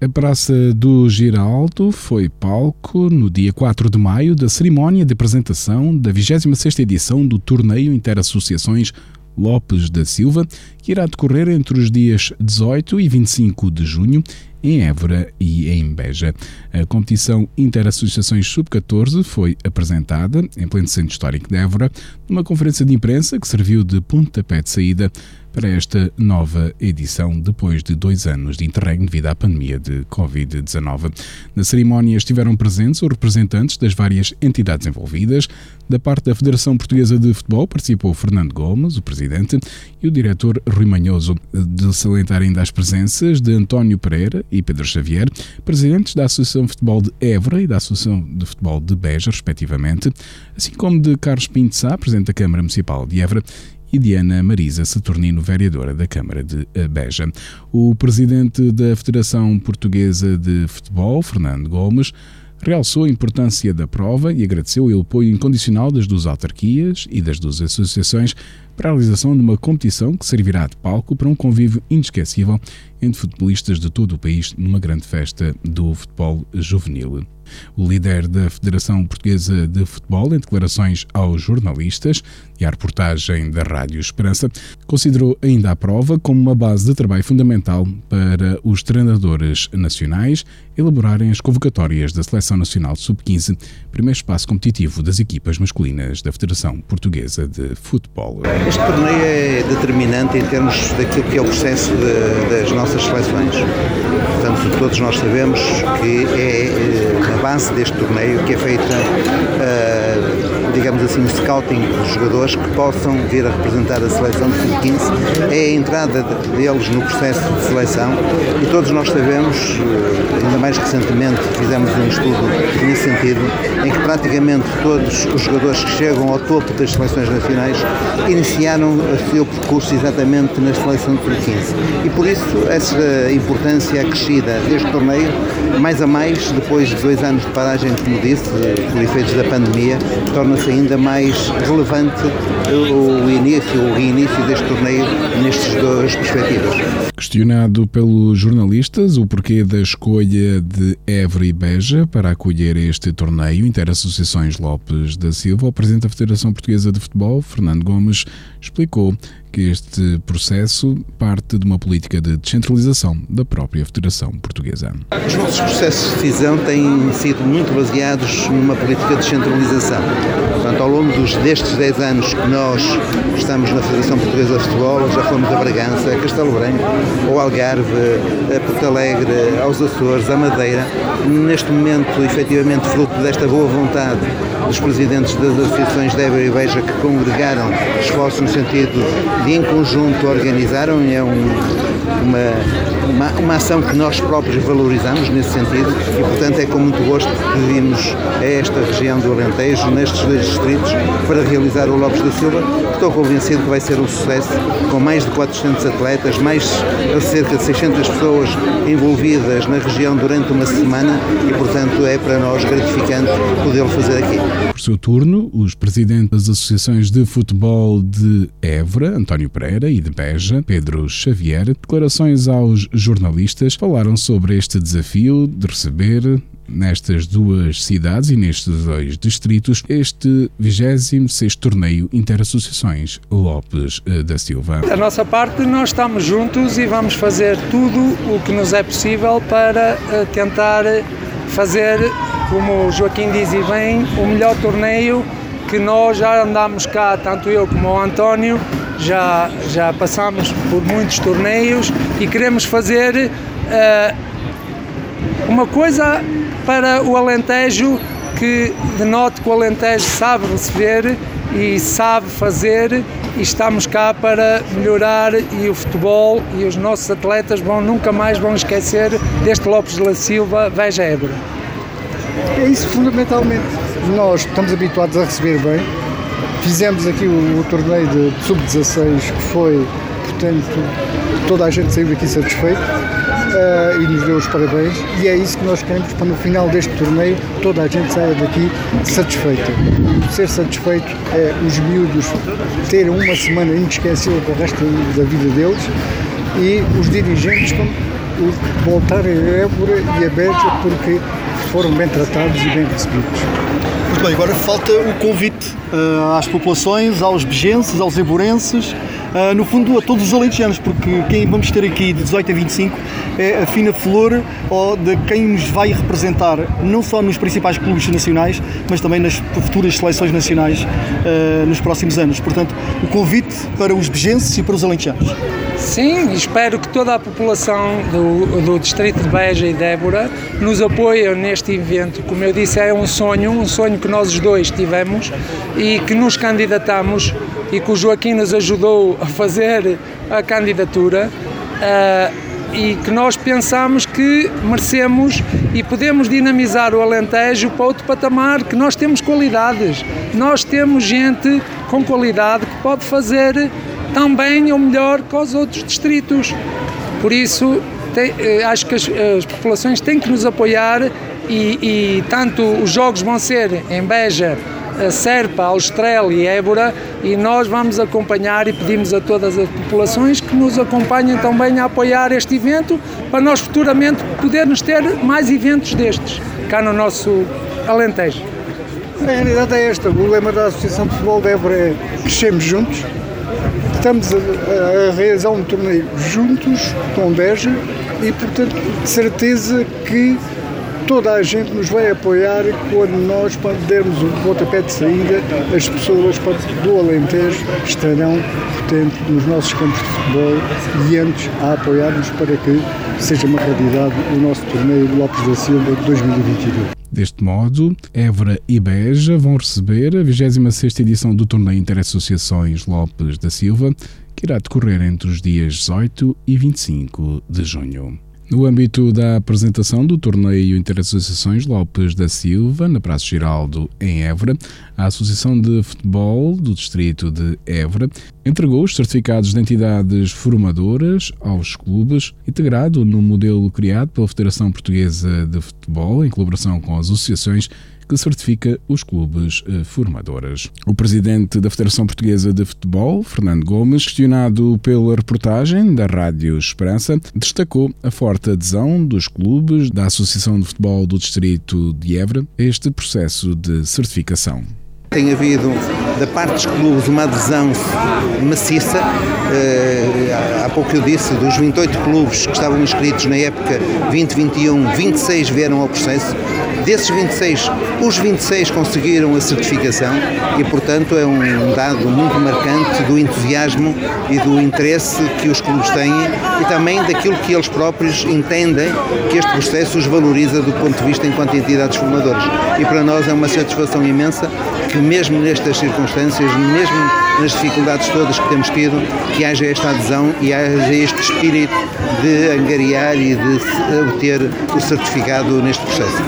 A Praça do Giraldo foi palco no dia 4 de maio da cerimónia de apresentação da 26ª edição do Torneio Interassociações Lopes da Silva, que irá decorrer entre os dias 18 e 25 de junho em Évora e em Beja. A competição Interassociações Sub-14 foi apresentada em pleno centro histórico de Évora, numa conferência de imprensa que serviu de pontapé de saída para esta nova edição, depois de dois anos de interregno devido à pandemia de Covid-19. Na cerimónia estiveram presentes os representantes das várias entidades envolvidas. Da parte da Federação Portuguesa de Futebol participou Fernando Gomes, o presidente, e o diretor Rui Manhoso. De salientar ainda as presenças de António Pereira e Pedro Xavier, presidentes da Associação de Futebol de Évora e da Associação de Futebol de Beja, respectivamente, assim como de Carlos Pinto Sá, presidente da Câmara Municipal de Évora, e Diana Marisa Saturnino, vereadora da Câmara de Beja. O presidente da Federação Portuguesa de Futebol, Fernando Gomes, realçou a importância da prova e agradeceu o apoio incondicional das duas autarquias e das duas associações para a realização de uma competição que servirá de palco para um convívio inesquecível entre futebolistas de todo o país numa grande festa do futebol juvenil. O líder da Federação Portuguesa de Futebol, em declarações aos jornalistas e à reportagem da Rádio Esperança, considerou ainda a prova como uma base de trabalho fundamental para os treinadores nacionais elaborarem as convocatórias da Seleção Nacional Sub-15, primeiro espaço competitivo das equipas masculinas da Federação Portuguesa de Futebol. Este torneio é determinante em termos daquilo que é o processo de, das nossas seleções. Portanto, todos nós sabemos que é eh, a base deste torneio que é feita, uh, digamos assim, o scouting dos jogadores que possam vir a representar a seleção de sub-15. É a entrada deles no processo de seleção e todos nós sabemos, eh, ainda mais recentemente fizemos um estudo nesse sentido, em que praticamente todos os jogadores que chegam ao topo das seleções nacionais iniciaram o seu percurso exatamente na seleção de sub-15. E por isso essa importância acrescida deste torneio, mais a mais, depois de dois anos de paragem, como disse, por efeitos da pandemia, torna-se ainda mais relevante o início, o reinício deste torneio nestas duas perspectivas. Questionado pelos jornalistas o porquê da escolha de Évora e Beja para acolher este torneio Interassociações Lopes da Silva, o Presidente da Federação Portuguesa de Futebol, Fernando Gomes, explicou que este processo parte de uma política de descentralização da própria Federação Portuguesa. Os nossos processos de decisão têm sido muito baseados numa política de descentralização. Portanto, ao longo dos, destes 10 anos que nós estamos na Federação Portuguesa de Futebol, já fomos a Bragança, a Castelo Branco, ao Algarve, a Porto Alegre, aos Açores, à Madeira. Neste momento, efetivamente, fruto desta boa vontade dos presidentes das associações Évora e Beja que congregaram esforços no sentido de, em conjunto, organizaram. É um, uma, uma, uma, ação que nós próprios valorizamos nesse sentido e, portanto, é com muito gosto que pedimos a esta região do Alentejo, nestes dois distritos, para realizar o Lopes da Silva. Estou convencido que vai ser um sucesso, com mais de 400 atletas, mais cerca de 600 pessoas envolvidas na região durante uma semana e, portanto, é para nós gratificante poder fazer aqui. Por seu turno, os presidentes das associações de futebol de Évora, António Pereira, e de Beja, Pedro Xavier, declarações aos jornalistas, falaram sobre este desafio de receber nestas duas cidades e nestes dois distritos este 26 torneio Interassociações Lopes eh, da Silva. Da nossa parte, nós estamos juntos e vamos fazer tudo o que nos é possível para eh, tentar fazer, como o Joaquim diz e bem, o melhor torneio que nós já andámos cá, tanto eu como o António, já, já passamos por muitos torneios e queremos fazer uh, uma coisa para o Alentejo que denote que o Alentejo sabe receber e sabe fazer e estamos cá para melhorar e o futebol e os nossos atletas vão nunca mais vão esquecer deste Lopes de la Silva, veja Évora. É isso fundamentalmente. Nós estamos habituados a receber bem. Fizemos aqui o, o torneio de sub-16 que foi, portanto, toda a gente saiu daqui satisfeito uh, e nos deu os parabéns e é isso que nós queremos para no final deste torneio toda a gente saia daqui satisfeita. Ser satisfeito é os miúdos terem uma semana inesquecível para o resto da vida deles e os dirigentes voltar a Évora e a Beja porque foram bem tratados e bem recebidos. Muito bem, agora falta o convite uh, às populações, aos bejenses, aos eborenses, uh, no fundo a todos os alentejanos, porque quem vamos ter aqui de 18 a 25 é a fina flor de quem nos vai representar não só nos principais clubes nacionais, mas também nas futuras seleções nacionais uh, nos próximos anos. Portanto, o convite para os bejenses e para os alentejanos. Sim, espero que toda a população do, do Distrito de Beja e Débora nos apoie neste evento. Como eu disse, é um sonho, um sonho que nós os dois tivemos e que nos candidatamos e que o Joaquim nos ajudou a fazer a candidatura. Uh, e que nós pensamos que merecemos e podemos dinamizar o Alentejo para outro patamar, que nós temos qualidades, nós temos gente com qualidade que pode fazer tão bem ou melhor que os outros distritos. Por isso, tem, eh, acho que as, as, populações têm que nos apoiar e, e, tanto os jogos vão ser em Beja, Serpa, Alstrel e Évora e nós vamos acompanhar e pedimos a todas as populações que nos acompanhem também a apoiar este evento para nós futuramente podermos ter mais eventos destes cá no nosso Alentejo. A realidade é esta, o lema da Associação de Futebol de Évora é crescemos juntos, estamos a, a, realizar um torneio juntos com Beja e, portanto, certeza que toda a gente nos vai apoiar quando nós dermos o pontapé de saída, as pessoas do Alentejo estarão, portanto, nos nossos campos de futebol e antes a apoiar-nos para que seja uma realidade o nosso torneio Lopes da Silva de 2022. Deste modo, Évora e Beja vão receber a 26ª edição do Torneio Interassociações Lopes da Silva, que irá decorrer entre os dias 18 e 25 de junho. No âmbito da apresentação do torneio Interassociações Lopes da Silva, na Praça Giraldo, em Évora, a Associação de Futebol do Distrito de Évora entregou os certificados de entidades formadoras aos clubes, integrado no modelo criado pela Federação Portuguesa de Futebol, em colaboração com as associações que certifica os clubes eh, formadores. O presidente da Federação Portuguesa de Futebol, Fernando Gomes, questionado pela reportagem da Rádio Esperança, destacou a forte adesão dos clubes da Associação de Futebol do Distrito de Évora a este processo de certificação. Tem havido, da parte dos clubes, uma adesão maciça. Uh, há pouco eu disse, dos 28 clubes que estavam inscritos na época 2021, 26 vieram ao processo. Desses 26, os 26 conseguiram a certificação e, portanto, é um dado muito marcante do entusiasmo e do interesse que os clubes têm e também daquilo que eles próprios entendem que este processo os valoriza do ponto de vista enquanto entidades formadoras. E para nós é uma satisfação imensa que, mesmo nestas circunstâncias, mesmo nas dificuldades todas que temos tido, que haja esta adesão e haja este espírito de angariar e de obter o certificado neste processo.